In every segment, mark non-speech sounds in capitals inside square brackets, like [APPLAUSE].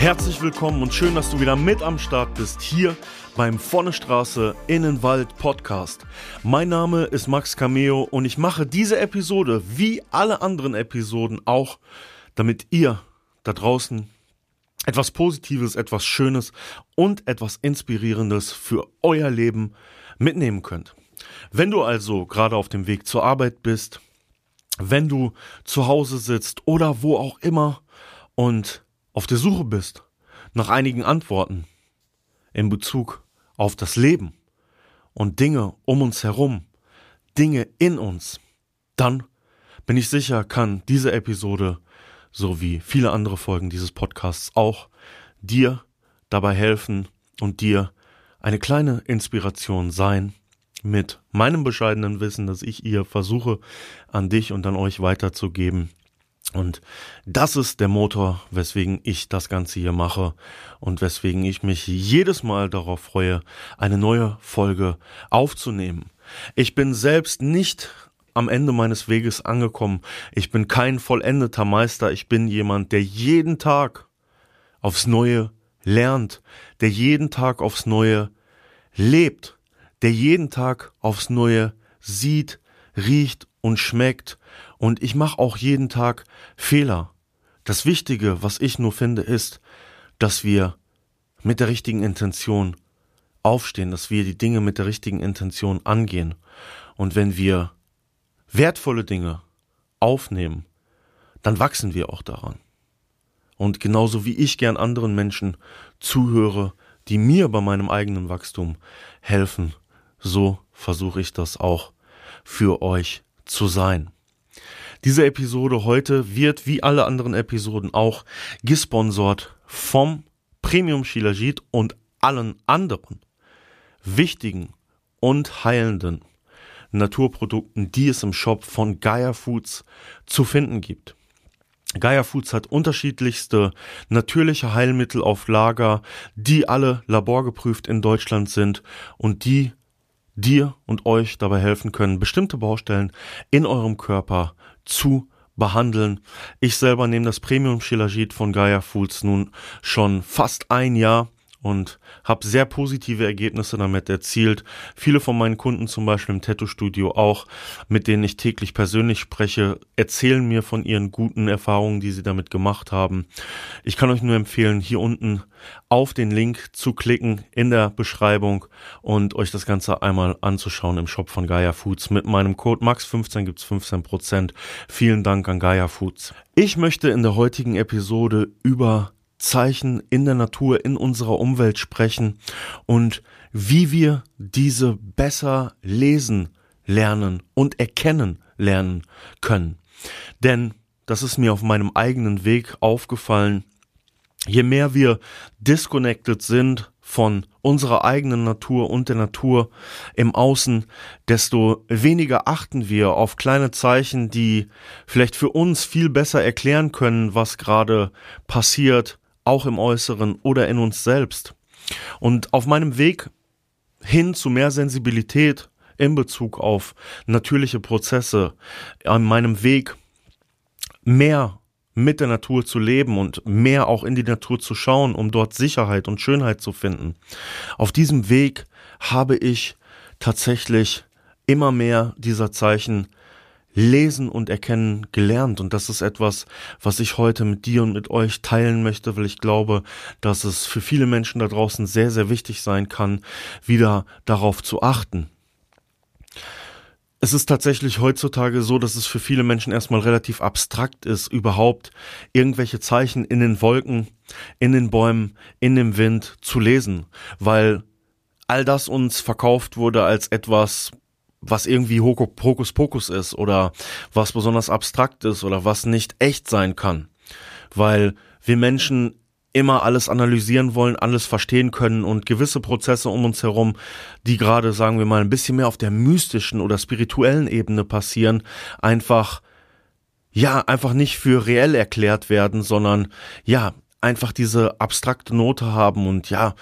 Herzlich willkommen und schön, dass du wieder mit am Start bist hier beim Vorne Straße Innenwald Podcast. Mein Name ist Max Cameo und ich mache diese Episode wie alle anderen Episoden auch, damit ihr da draußen etwas Positives, etwas Schönes und etwas Inspirierendes für euer Leben mitnehmen könnt. Wenn du also gerade auf dem Weg zur Arbeit bist, wenn du zu Hause sitzt oder wo auch immer und auf der Suche bist nach einigen Antworten in Bezug auf das Leben und Dinge um uns herum, Dinge in uns, dann bin ich sicher, kann diese Episode sowie viele andere Folgen dieses Podcasts auch dir dabei helfen und dir eine kleine Inspiration sein mit meinem bescheidenen Wissen, das ich ihr versuche an dich und an euch weiterzugeben, und das ist der Motor, weswegen ich das Ganze hier mache und weswegen ich mich jedes Mal darauf freue, eine neue Folge aufzunehmen. Ich bin selbst nicht am Ende meines Weges angekommen. Ich bin kein vollendeter Meister. Ich bin jemand, der jeden Tag aufs Neue lernt, der jeden Tag aufs Neue lebt, der jeden Tag aufs Neue sieht, riecht und schmeckt und ich mache auch jeden Tag Fehler. Das Wichtige, was ich nur finde, ist, dass wir mit der richtigen Intention aufstehen, dass wir die Dinge mit der richtigen Intention angehen. Und wenn wir wertvolle Dinge aufnehmen, dann wachsen wir auch daran. Und genauso wie ich gern anderen Menschen zuhöre, die mir bei meinem eigenen Wachstum helfen, so versuche ich das auch für euch zu sein. Diese Episode heute wird wie alle anderen Episoden auch gesponsert vom Premium Shilajit und allen anderen wichtigen und heilenden Naturprodukten, die es im Shop von Gaia Foods zu finden gibt. Gaia Foods hat unterschiedlichste natürliche Heilmittel auf Lager, die alle laborgeprüft in Deutschland sind und die dir und euch dabei helfen können, bestimmte Baustellen in eurem Körper zu behandeln. Ich selber nehme das Premium Shilajit von Gaia Foods nun schon fast ein Jahr und habe sehr positive Ergebnisse damit erzielt. Viele von meinen Kunden, zum Beispiel im Tattoo-Studio auch, mit denen ich täglich persönlich spreche, erzählen mir von ihren guten Erfahrungen, die sie damit gemacht haben. Ich kann euch nur empfehlen, hier unten auf den Link zu klicken in der Beschreibung und euch das Ganze einmal anzuschauen im Shop von Gaia Foods. Mit meinem Code MAX15 gibt's 15%. Vielen Dank an Gaia Foods. Ich möchte in der heutigen Episode über Zeichen in der Natur, in unserer Umwelt sprechen und wie wir diese besser lesen lernen und erkennen lernen können. Denn das ist mir auf meinem eigenen Weg aufgefallen. Je mehr wir disconnected sind von unserer eigenen Natur und der Natur im Außen, desto weniger achten wir auf kleine Zeichen, die vielleicht für uns viel besser erklären können, was gerade passiert, auch im Äußeren oder in uns selbst. Und auf meinem Weg hin zu mehr Sensibilität in Bezug auf natürliche Prozesse, an meinem Weg mehr mit der Natur zu leben und mehr auch in die Natur zu schauen, um dort Sicherheit und Schönheit zu finden. Auf diesem Weg habe ich tatsächlich immer mehr dieser Zeichen lesen und erkennen gelernt. Und das ist etwas, was ich heute mit dir und mit euch teilen möchte, weil ich glaube, dass es für viele Menschen da draußen sehr, sehr wichtig sein kann, wieder darauf zu achten. Es ist tatsächlich heutzutage so, dass es für viele Menschen erstmal relativ abstrakt ist, überhaupt irgendwelche Zeichen in den Wolken, in den Bäumen, in dem Wind zu lesen, weil all das uns verkauft wurde als etwas was irgendwie Hokuspokus ist oder was besonders abstrakt ist oder was nicht echt sein kann. Weil wir Menschen immer alles analysieren wollen, alles verstehen können und gewisse Prozesse um uns herum, die gerade, sagen wir mal, ein bisschen mehr auf der mystischen oder spirituellen Ebene passieren, einfach ja, einfach nicht für reell erklärt werden, sondern ja, einfach diese abstrakte Note haben und ja,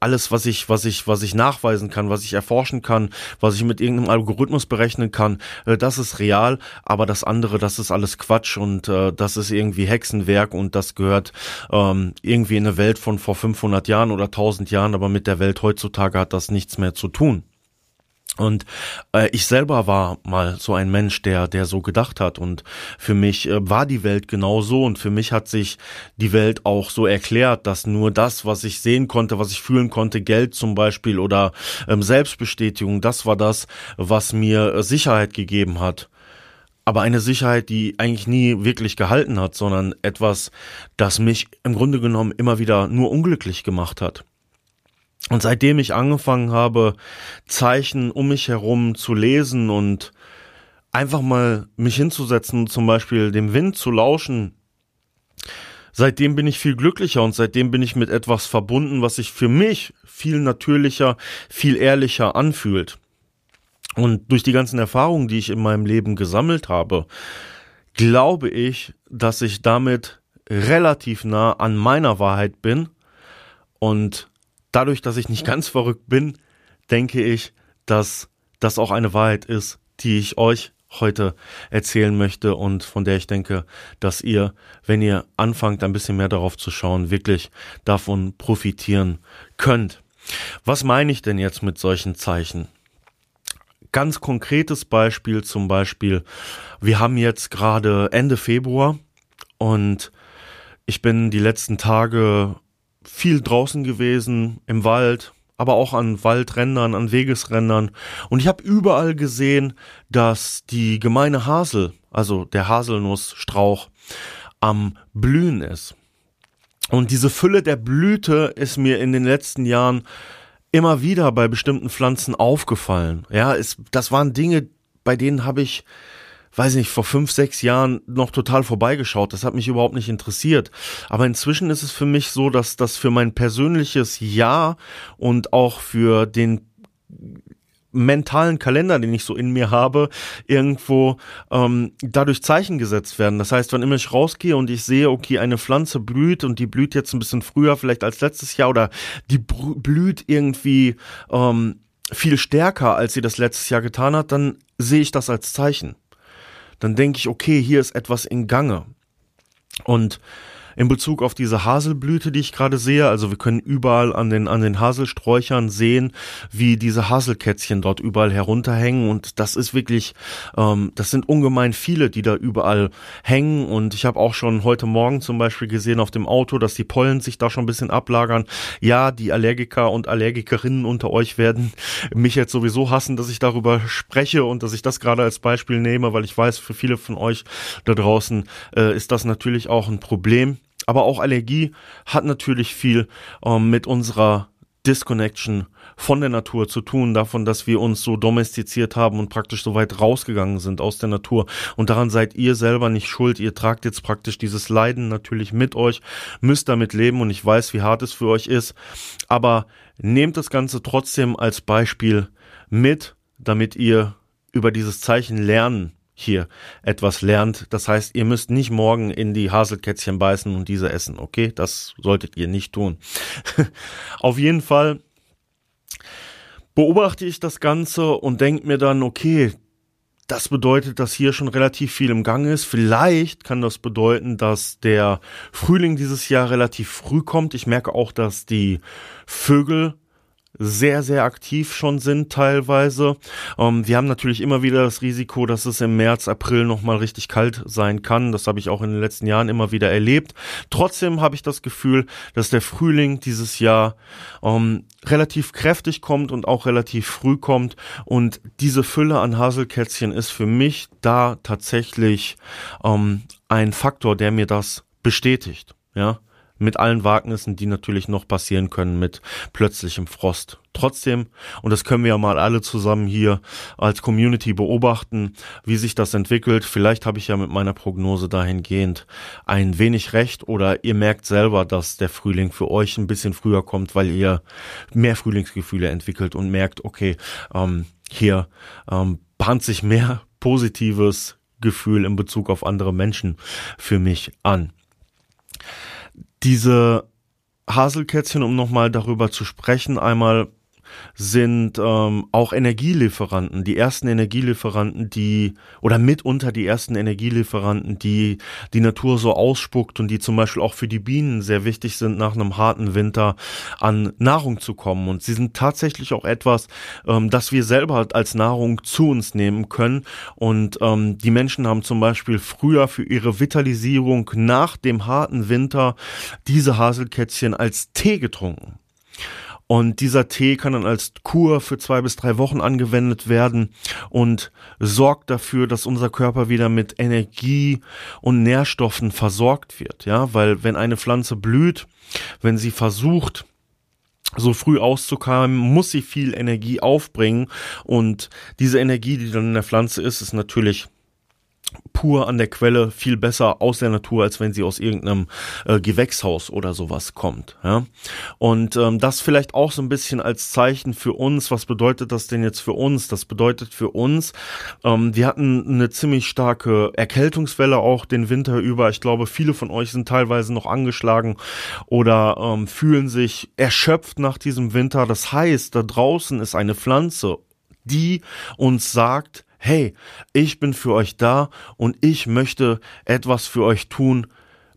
alles, was ich, was ich, was ich nachweisen kann, was ich erforschen kann, was ich mit irgendeinem Algorithmus berechnen kann, äh, das ist real, aber das andere, das ist alles Quatsch und äh, das ist irgendwie Hexenwerk und das gehört ähm, irgendwie in eine Welt von vor 500 Jahren oder 1000 Jahren, aber mit der Welt heutzutage hat das nichts mehr zu tun. Und äh, ich selber war mal so ein Mensch, der, der so gedacht hat. Und für mich äh, war die Welt genau so. Und für mich hat sich die Welt auch so erklärt, dass nur das, was ich sehen konnte, was ich fühlen konnte, Geld zum Beispiel oder ähm, Selbstbestätigung, das war das, was mir äh, Sicherheit gegeben hat. Aber eine Sicherheit, die eigentlich nie wirklich gehalten hat, sondern etwas, das mich im Grunde genommen immer wieder nur unglücklich gemacht hat. Und seitdem ich angefangen habe, Zeichen um mich herum zu lesen und einfach mal mich hinzusetzen, zum Beispiel dem Wind zu lauschen, seitdem bin ich viel glücklicher und seitdem bin ich mit etwas verbunden, was sich für mich viel natürlicher, viel ehrlicher anfühlt. Und durch die ganzen Erfahrungen, die ich in meinem Leben gesammelt habe, glaube ich, dass ich damit relativ nah an meiner Wahrheit bin und dadurch, dass ich nicht ganz verrückt bin, denke ich, dass das auch eine Wahrheit ist, die ich euch heute erzählen möchte und von der ich denke, dass ihr, wenn ihr anfangt, ein bisschen mehr darauf zu schauen, wirklich davon profitieren könnt. Was meine ich denn jetzt mit solchen Zeichen? Ganz konkretes Beispiel zum Beispiel, wir haben jetzt gerade Ende Februar und ich bin die letzten Tage viel draußen gewesen, im Wald, aber auch an Waldrändern, an Wegesrändern. Und ich habe überall gesehen, dass die gemeine Hasel, also der Haselnussstrauch, am Blühen ist. Und diese Fülle der Blüte ist mir in den letzten Jahren immer wieder bei bestimmten Pflanzen aufgefallen. Ja, es, das waren Dinge, bei denen habe ich weiß nicht, vor fünf, sechs Jahren noch total vorbeigeschaut. Das hat mich überhaupt nicht interessiert. Aber inzwischen ist es für mich so, dass das für mein persönliches Ja und auch für den mentalen Kalender, den ich so in mir habe, irgendwo ähm, dadurch Zeichen gesetzt werden. Das heißt, wann immer ich rausgehe und ich sehe, okay, eine Pflanze blüht und die blüht jetzt ein bisschen früher vielleicht als letztes Jahr oder die blüht irgendwie ähm, viel stärker, als sie das letztes Jahr getan hat, dann sehe ich das als Zeichen dann denke ich, okay, hier ist etwas in Gange. Und in Bezug auf diese Haselblüte, die ich gerade sehe. Also wir können überall an den, an den Haselsträuchern sehen, wie diese Haselkätzchen dort überall herunterhängen. Und das ist wirklich, ähm, das sind ungemein viele, die da überall hängen. Und ich habe auch schon heute Morgen zum Beispiel gesehen auf dem Auto, dass die Pollen sich da schon ein bisschen ablagern. Ja, die Allergiker und Allergikerinnen unter euch werden [LAUGHS] mich jetzt sowieso hassen, dass ich darüber spreche und dass ich das gerade als Beispiel nehme, weil ich weiß, für viele von euch da draußen äh, ist das natürlich auch ein Problem. Aber auch Allergie hat natürlich viel ähm, mit unserer Disconnection von der Natur zu tun, davon, dass wir uns so domestiziert haben und praktisch so weit rausgegangen sind aus der Natur. Und daran seid ihr selber nicht schuld. Ihr tragt jetzt praktisch dieses Leiden natürlich mit euch, müsst damit leben und ich weiß, wie hart es für euch ist. Aber nehmt das Ganze trotzdem als Beispiel mit, damit ihr über dieses Zeichen lernen hier etwas lernt. Das heißt, ihr müsst nicht morgen in die Haselkätzchen beißen und diese essen, okay? Das solltet ihr nicht tun. [LAUGHS] Auf jeden Fall beobachte ich das Ganze und denke mir dann, okay, das bedeutet, dass hier schon relativ viel im Gang ist. Vielleicht kann das bedeuten, dass der Frühling dieses Jahr relativ früh kommt. Ich merke auch, dass die Vögel sehr, sehr aktiv schon sind teilweise. Ähm, wir haben natürlich immer wieder das Risiko, dass es im März, April nochmal richtig kalt sein kann. Das habe ich auch in den letzten Jahren immer wieder erlebt. Trotzdem habe ich das Gefühl, dass der Frühling dieses Jahr ähm, relativ kräftig kommt und auch relativ früh kommt. Und diese Fülle an Haselkätzchen ist für mich da tatsächlich ähm, ein Faktor, der mir das bestätigt. Ja, Mit allen Wagnissen, die natürlich noch passieren können mit plötzlichem Frost. Trotzdem, und das können wir ja mal alle zusammen hier als Community beobachten, wie sich das entwickelt. Vielleicht habe ich ja mit meiner Prognose dahingehend ein wenig recht oder ihr merkt selber, dass der Frühling für euch ein bisschen früher kommt, weil ihr mehr Frühlingsgefühle entwickelt und merkt, okay, ähm, hier ähm, bahnt sich mehr [LAUGHS] positives Gefühl in Bezug auf andere Menschen für mich an. Diese Haselkätzchen, um nochmal darüber zu sprechen, einmal sind ähm, auch Energielieferanten, die ersten Energielieferanten, die oder mitunter die ersten Energielieferanten, die die Natur so ausspuckt und die zum Beispiel auch für die Bienen sehr wichtig sind, nach einem harten Winter an Nahrung zu kommen. Und sie sind tatsächlich auch etwas, ähm, das wir selber als Nahrung zu uns nehmen können. Und ähm, die Menschen haben zum Beispiel früher für ihre Vitalisierung nach dem harten Winter diese Haselkätzchen als Tee getrunken. Und dieser Tee kann dann als Kur für zwei bis drei Wochen angewendet werden und sorgt dafür, dass unser Körper wieder mit Energie und Nährstoffen versorgt wird. Ja, weil wenn eine Pflanze blüht, wenn sie versucht, so früh auszukommen, muss sie viel Energie aufbringen und diese Energie, die dann in der Pflanze ist, ist natürlich pur an der Quelle viel besser aus der Natur, als wenn sie aus irgendeinem äh, Gewächshaus oder sowas kommt. Ja? Und ähm, das vielleicht auch so ein bisschen als Zeichen für uns. Was bedeutet das denn jetzt für uns? Das bedeutet für uns, ähm, wir hatten eine ziemlich starke Erkältungswelle auch den Winter über. Ich glaube, viele von euch sind teilweise noch angeschlagen oder ähm, fühlen sich erschöpft nach diesem Winter. Das heißt, da draußen ist eine Pflanze, die uns sagt, hey, ich bin für euch da und ich möchte etwas für euch tun,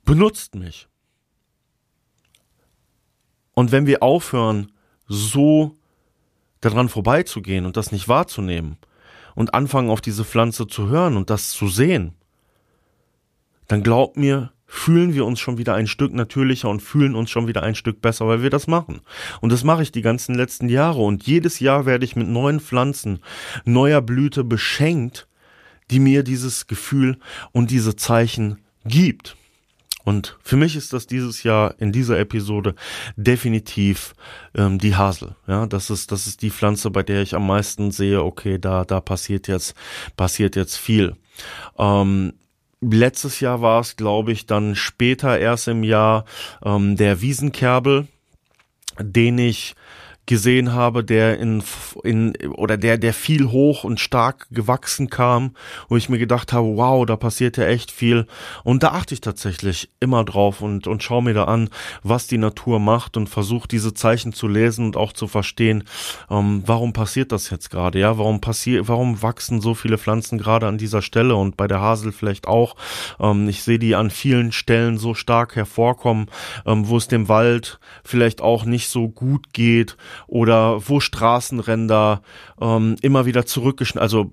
benutzt mich. Und wenn wir aufhören, so daran vorbeizugehen und das nicht wahrzunehmen und anfangen auf diese Pflanze zu hören und das zu sehen, dann glaubt mir, fühlen wir uns schon wieder ein Stück natürlicher und fühlen uns schon wieder ein Stück besser, weil wir das machen. Und das mache ich die ganzen letzten Jahre. Und jedes Jahr werde ich mit neuen Pflanzen, neuer Blüte beschenkt, die mir dieses Gefühl und diese Zeichen gibt. Und für mich ist das dieses Jahr in dieser Episode definitiv ähm, die Hasel. Ja, das ist das ist die Pflanze, bei der ich am meisten sehe. Okay, da da passiert jetzt passiert jetzt viel. Ähm, letztes Jahr war es, glaube ich, dann später erst im Jahr ähm, der Wiesenkerbel, den ich gesehen habe, der in, in oder der, der viel hoch und stark gewachsen kam, wo ich mir gedacht habe, wow, da passiert ja echt viel. Und da achte ich tatsächlich immer drauf und, und schaue mir da an, was die Natur macht und versuche diese Zeichen zu lesen und auch zu verstehen, ähm, warum passiert das jetzt gerade, ja, warum passiert, warum wachsen so viele Pflanzen gerade an dieser Stelle und bei der Hasel vielleicht auch. Ähm, ich sehe die an vielen Stellen so stark hervorkommen, ähm, wo es dem Wald vielleicht auch nicht so gut geht oder wo Straßenränder ähm, immer wieder zurückgeschnitten, also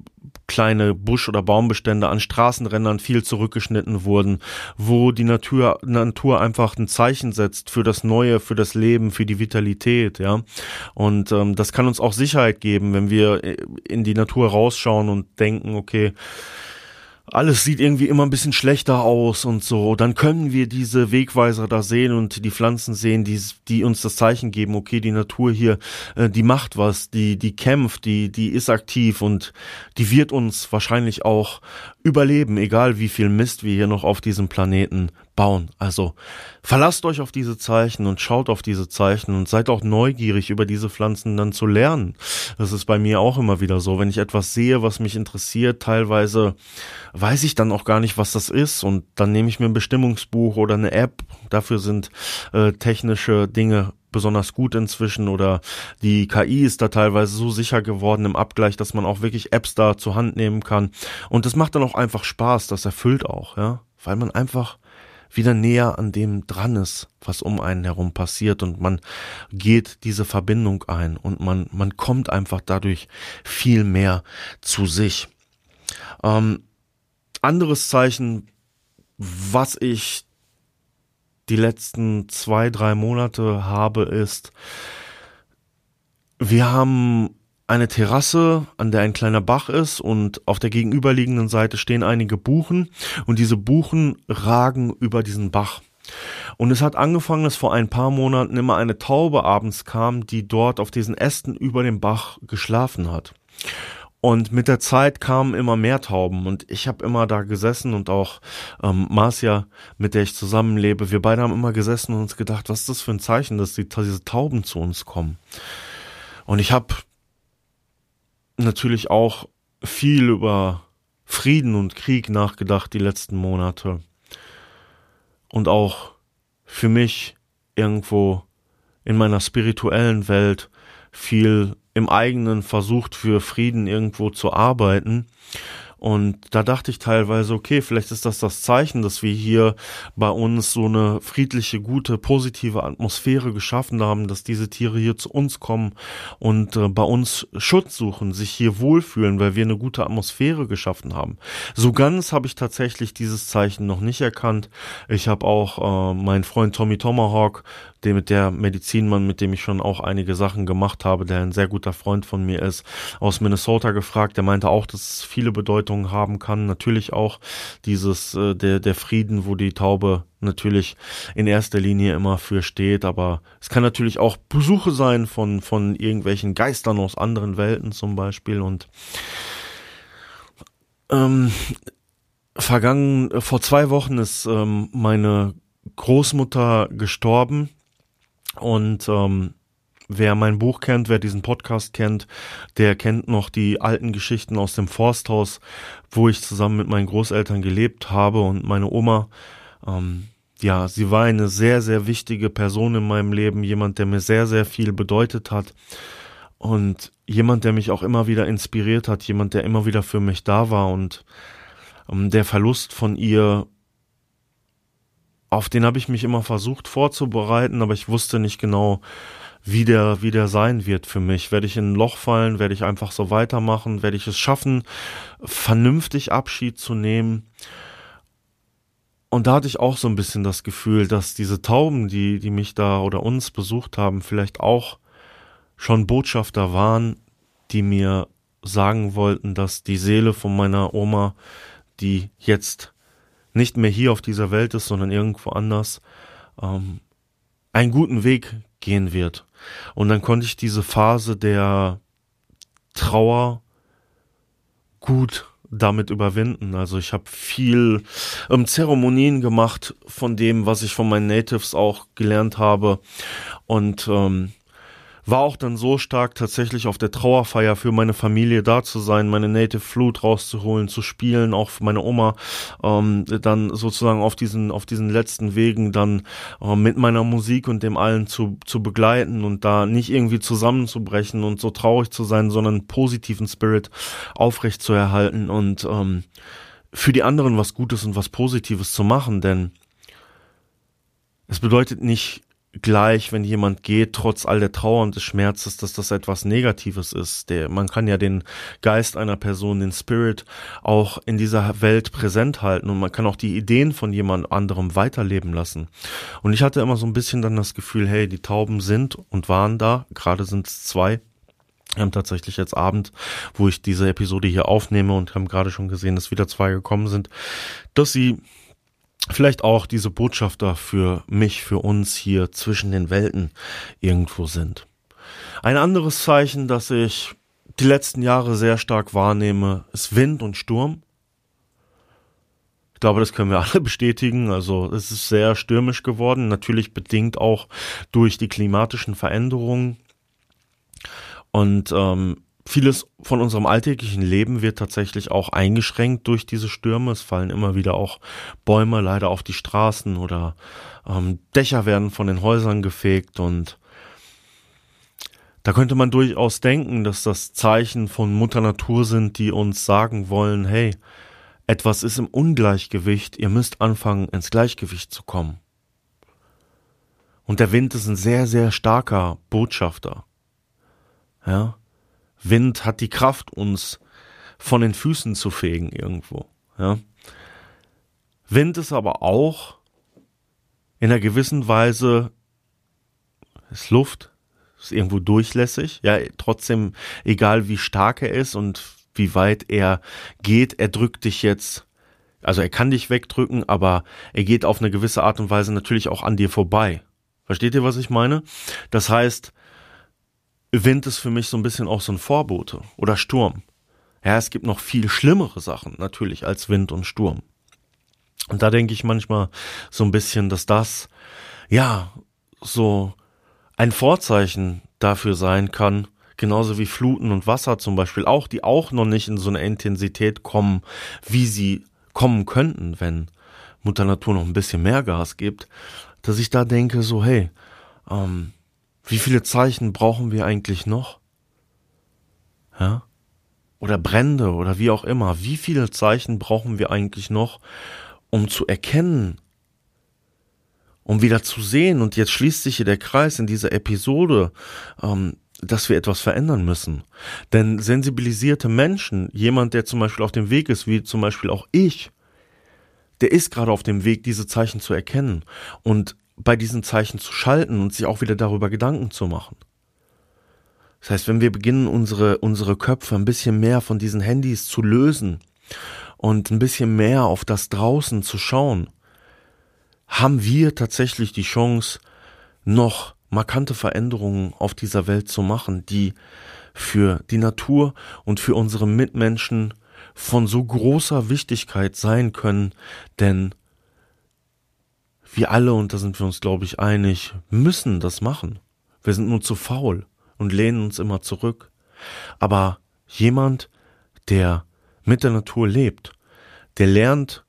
kleine Busch- oder Baumbestände an Straßenrändern viel zurückgeschnitten wurden, wo die Natur, Natur einfach ein Zeichen setzt für das Neue, für das Leben, für die Vitalität, ja. Und ähm, das kann uns auch Sicherheit geben, wenn wir äh, in die Natur rausschauen und denken, okay, alles sieht irgendwie immer ein bisschen schlechter aus und so. Dann können wir diese Wegweiser da sehen und die Pflanzen sehen, die, die uns das Zeichen geben, okay, die Natur hier, äh, die macht was, die, die kämpft, die, die ist aktiv und die wird uns wahrscheinlich auch überleben, egal wie viel Mist wir hier noch auf diesem Planeten bauen. Also verlasst euch auf diese Zeichen und schaut auf diese Zeichen und seid auch neugierig über diese Pflanzen dann zu lernen. Das ist bei mir auch immer wieder so. Wenn ich etwas sehe, was mich interessiert, teilweise weiß ich dann auch gar nicht, was das ist und dann nehme ich mir ein Bestimmungsbuch oder eine App. Dafür sind äh, technische Dinge besonders gut inzwischen oder die KI ist da teilweise so sicher geworden im Abgleich, dass man auch wirklich Apps da zur Hand nehmen kann. Und das macht dann auch einfach Spaß, das erfüllt auch, ja, weil man einfach wieder näher an dem dran ist, was um einen herum passiert und man geht diese Verbindung ein und man, man kommt einfach dadurch viel mehr zu sich. Ähm, anderes Zeichen, was ich die letzten zwei, drei Monate habe, ist, wir haben eine Terrasse, an der ein kleiner Bach ist und auf der gegenüberliegenden Seite stehen einige Buchen und diese Buchen ragen über diesen Bach. Und es hat angefangen, dass vor ein paar Monaten immer eine Taube abends kam, die dort auf diesen Ästen über dem Bach geschlafen hat. Und mit der Zeit kamen immer mehr Tauben und ich habe immer da gesessen und auch ähm, Marcia, mit der ich zusammenlebe, wir beide haben immer gesessen und uns gedacht, was ist das für ein Zeichen, dass die, diese Tauben zu uns kommen. Und ich habe natürlich auch viel über Frieden und Krieg nachgedacht die letzten Monate. Und auch für mich irgendwo in meiner spirituellen Welt viel im eigenen versucht für Frieden irgendwo zu arbeiten und da dachte ich teilweise, okay, vielleicht ist das das Zeichen, dass wir hier bei uns so eine friedliche, gute, positive Atmosphäre geschaffen haben, dass diese Tiere hier zu uns kommen und äh, bei uns Schutz suchen, sich hier wohlfühlen, weil wir eine gute Atmosphäre geschaffen haben. So ganz habe ich tatsächlich dieses Zeichen noch nicht erkannt. Ich habe auch äh, meinen Freund Tommy Tomahawk der mit der Medizinmann, mit dem ich schon auch einige Sachen gemacht habe, der ein sehr guter Freund von mir ist, aus Minnesota gefragt. Der meinte auch, dass es viele Bedeutungen haben kann. Natürlich auch dieses äh, der der Frieden, wo die Taube natürlich in erster Linie immer für steht, aber es kann natürlich auch Besuche sein von von irgendwelchen Geistern aus anderen Welten zum Beispiel und ähm, vergangen vor zwei Wochen ist ähm, meine Großmutter gestorben und ähm, wer mein Buch kennt, wer diesen Podcast kennt, der kennt noch die alten Geschichten aus dem Forsthaus, wo ich zusammen mit meinen Großeltern gelebt habe und meine Oma. Ähm, ja, sie war eine sehr, sehr wichtige Person in meinem Leben, jemand, der mir sehr, sehr viel bedeutet hat und jemand, der mich auch immer wieder inspiriert hat, jemand, der immer wieder für mich da war und ähm, der Verlust von ihr auf den habe ich mich immer versucht vorzubereiten, aber ich wusste nicht genau, wie der, wie der sein wird für mich. Werde ich in ein Loch fallen? Werde ich einfach so weitermachen? Werde ich es schaffen, vernünftig Abschied zu nehmen? Und da hatte ich auch so ein bisschen das Gefühl, dass diese Tauben, die, die mich da oder uns besucht haben, vielleicht auch schon Botschafter waren, die mir sagen wollten, dass die Seele von meiner Oma, die jetzt nicht mehr hier auf dieser Welt ist, sondern irgendwo anders, ähm, einen guten Weg gehen wird. Und dann konnte ich diese Phase der Trauer gut damit überwinden. Also ich habe viel ähm, Zeremonien gemacht von dem, was ich von meinen Natives auch gelernt habe. Und ähm, war auch dann so stark, tatsächlich auf der Trauerfeier für meine Familie da zu sein, meine Native Flute rauszuholen, zu spielen, auch für meine Oma, ähm, dann sozusagen auf diesen, auf diesen letzten Wegen dann äh, mit meiner Musik und dem allen zu, zu begleiten und da nicht irgendwie zusammenzubrechen und so traurig zu sein, sondern positiven Spirit aufrecht zu erhalten und ähm, für die anderen was Gutes und was Positives zu machen, denn es bedeutet nicht gleich, wenn jemand geht, trotz all der Trauer und des Schmerzes, dass das etwas Negatives ist. Der, man kann ja den Geist einer Person, den Spirit, auch in dieser Welt präsent halten und man kann auch die Ideen von jemand anderem weiterleben lassen. Und ich hatte immer so ein bisschen dann das Gefühl, hey, die Tauben sind und waren da, gerade sind es zwei, wir haben tatsächlich jetzt Abend, wo ich diese Episode hier aufnehme und haben gerade schon gesehen, dass wieder zwei gekommen sind, dass sie vielleicht auch diese Botschafter für mich, für uns hier zwischen den Welten irgendwo sind. Ein anderes Zeichen, das ich die letzten Jahre sehr stark wahrnehme, ist Wind und Sturm. Ich glaube, das können wir [LAUGHS] alle bestätigen. Also es ist sehr stürmisch geworden, natürlich bedingt auch durch die klimatischen Veränderungen. Und ähm, Vieles von unserem alltäglichen Leben wird tatsächlich auch eingeschränkt durch diese Stürme. Es fallen immer wieder auch Bäume leider auf die Straßen oder ähm, Dächer werden von den Häusern gefegt und da könnte man durchaus denken, dass das Zeichen von Mutter Natur sind, die uns sagen wollen, hey, etwas ist im Ungleichgewicht, ihr müsst anfangen, ins Gleichgewicht zu kommen. Und der Wind ist ein sehr, sehr starker Botschafter. Ja, Wind hat die Kraft, uns von den Füßen zu fegen irgendwo. Ja. Wind ist aber auch in einer gewissen Weise ist Luft, ist irgendwo durchlässig. Ja, trotzdem, egal wie stark er ist und wie weit er geht, er drückt dich jetzt also er kann dich wegdrücken, aber er geht auf eine gewisse Art und Weise natürlich auch an dir vorbei. Versteht ihr, was ich meine? Das heißt, Wind ist für mich so ein bisschen auch so ein Vorbote oder Sturm. Ja, es gibt noch viel schlimmere Sachen natürlich als Wind und Sturm. Und da denke ich manchmal so ein bisschen, dass das, ja, so ein Vorzeichen dafür sein kann, genauso wie Fluten und Wasser zum Beispiel auch, die auch noch nicht in so eine Intensität kommen, wie sie kommen könnten, wenn Mutter Natur noch ein bisschen mehr Gas gibt, dass ich da denke, so, hey, ähm, wie viele Zeichen brauchen wir eigentlich noch? Ja? Oder Brände oder wie auch immer. Wie viele Zeichen brauchen wir eigentlich noch, um zu erkennen, um wieder zu sehen, und jetzt schließt sich hier der Kreis in dieser Episode, ähm, dass wir etwas verändern müssen. Denn sensibilisierte Menschen, jemand, der zum Beispiel auf dem Weg ist, wie zum Beispiel auch ich, der ist gerade auf dem Weg, diese Zeichen zu erkennen und bei diesen Zeichen zu schalten und sich auch wieder darüber Gedanken zu machen. Das heißt, wenn wir beginnen, unsere, unsere Köpfe ein bisschen mehr von diesen Handys zu lösen und ein bisschen mehr auf das draußen zu schauen, haben wir tatsächlich die Chance, noch markante Veränderungen auf dieser Welt zu machen, die für die Natur und für unsere Mitmenschen von so großer Wichtigkeit sein können, denn wir alle, und da sind wir uns, glaube ich, einig, müssen das machen. Wir sind nur zu faul und lehnen uns immer zurück. Aber jemand, der mit der Natur lebt, der lernt,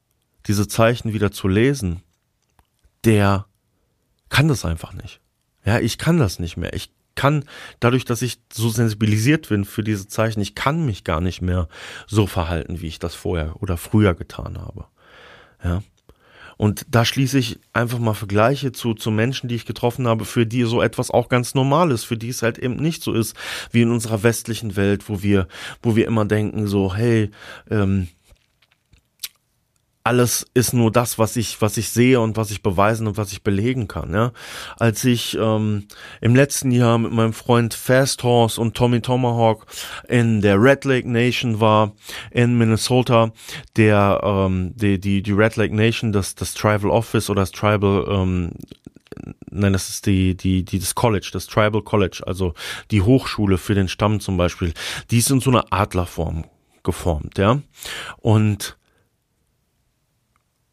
diese Zeichen wieder zu lesen, der kann das einfach nicht. Ja, ich kann das nicht mehr. Ich kann, dadurch, dass ich so sensibilisiert bin für diese Zeichen, ich kann mich gar nicht mehr so verhalten, wie ich das vorher oder früher getan habe. Ja. Und da schließe ich einfach mal Vergleiche zu, zu Menschen, die ich getroffen habe, für die so etwas auch ganz normal ist, für die es halt eben nicht so ist, wie in unserer westlichen Welt, wo wir, wo wir immer denken, so, hey, ähm, alles ist nur das, was ich, was ich sehe und was ich beweisen und was ich belegen kann. Ja? Als ich ähm, im letzten Jahr mit meinem Freund Fast Horse und Tommy Tomahawk in der Red Lake Nation war in Minnesota, der ähm, die, die, die Red Lake Nation, das, das Tribal Office oder das Tribal ähm, nein, das ist die, die, die, das College, das Tribal College, also die Hochschule für den Stamm zum Beispiel, die ist in so einer Adlerform geformt, ja. Und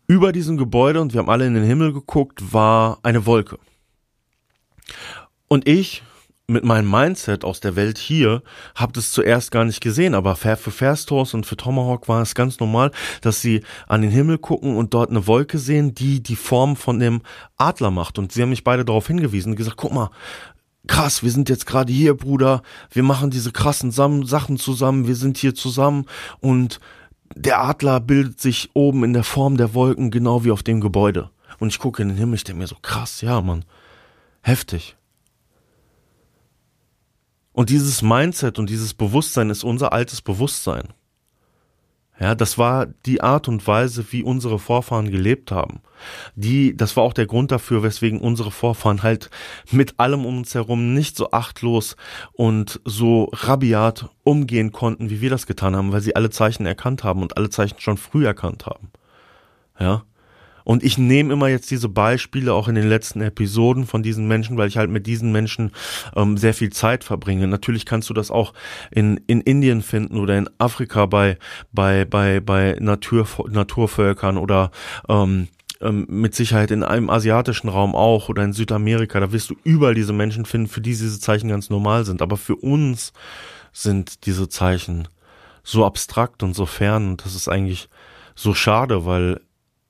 über diesem Gebäude, und wir haben alle in den Himmel geguckt, war eine Wolke. Und ich mit meinem Mindset aus der Welt hier habe das zuerst gar nicht gesehen, aber für Fairstores und für Tomahawk war es ganz normal, dass sie an den Himmel gucken und dort eine Wolke sehen, die die Form von dem Adler macht. Und sie haben mich beide darauf hingewiesen und gesagt, guck mal, krass, wir sind jetzt gerade hier, Bruder, wir machen diese krassen Sachen zusammen, wir sind hier zusammen und der Adler bildet sich oben in der Form der Wolken, genau wie auf dem Gebäude. Und ich gucke in den Himmel, ich denke mir so, krass, ja, Mann, heftig. Und dieses Mindset und dieses Bewusstsein ist unser altes Bewusstsein. Ja, das war die Art und Weise, wie unsere Vorfahren gelebt haben. Die, das war auch der Grund dafür, weswegen unsere Vorfahren halt mit allem um uns herum nicht so achtlos und so rabiat umgehen konnten, wie wir das getan haben, weil sie alle Zeichen erkannt haben und alle Zeichen schon früh erkannt haben. Ja. Und ich nehme immer jetzt diese Beispiele auch in den letzten Episoden von diesen Menschen, weil ich halt mit diesen Menschen ähm, sehr viel Zeit verbringe. Natürlich kannst du das auch in, in Indien finden oder in Afrika bei, bei, bei, bei Natur, Naturvölkern oder ähm, ähm, mit Sicherheit in einem asiatischen Raum auch oder in Südamerika, da wirst du überall diese Menschen finden, für die diese Zeichen ganz normal sind. Aber für uns sind diese Zeichen so abstrakt und so fern und das ist eigentlich so schade, weil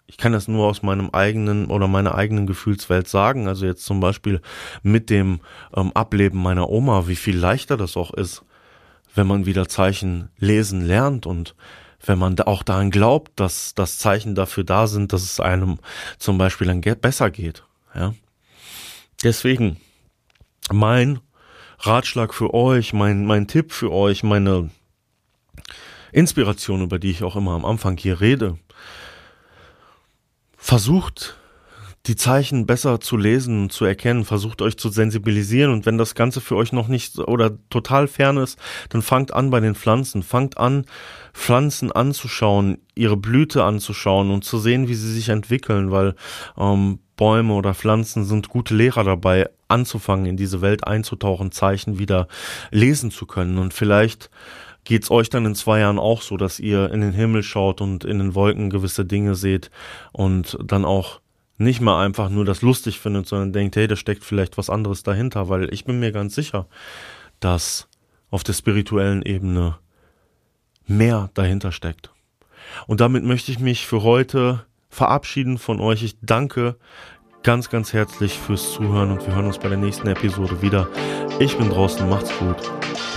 ich kann das nur aus meinem eigenen oder meiner eigenen Gefühlswelt sagen. Also jetzt zum Beispiel mit dem ähm, Ableben meiner Oma, wie viel leichter das auch ist, wenn man wieder Zeichen lesen lernt und wenn man auch daran glaubt, dass das Zeichen dafür da sind, dass es einem zum Beispiel dann besser geht. Ja. Deswegen mein Ratschlag für euch, mein, mein Tipp für euch, meine Inspiration, über die ich auch immer am Anfang hier rede, versucht die Zeichen besser zu lesen, zu erkennen, versucht euch zu sensibilisieren und wenn das Ganze für euch noch nicht oder total fern ist, dann fangt an bei den Pflanzen, fangt an, Pflanzen anzuschauen, ihre Blüte anzuschauen und zu sehen, wie sie sich entwickeln, weil ähm, Bäume oder Pflanzen sind gute Lehrer dabei, anzufangen, in diese Welt einzutauchen, Zeichen wieder lesen zu können. Und vielleicht geht's euch dann in zwei Jahren auch so, dass ihr in den Himmel schaut und in den Wolken gewisse Dinge seht und dann auch nicht mal einfach nur das lustig findet, sondern denkt, hey, da steckt vielleicht was anderes dahinter, weil ich bin mir ganz sicher, dass auf der spirituellen Ebene mehr dahinter steckt. Und damit möchte ich mich für heute verabschieden von euch. Ich danke ganz, ganz herzlich fürs Zuhören und wir hören uns bei der nächsten Episode wieder. Ich bin draußen, macht's gut.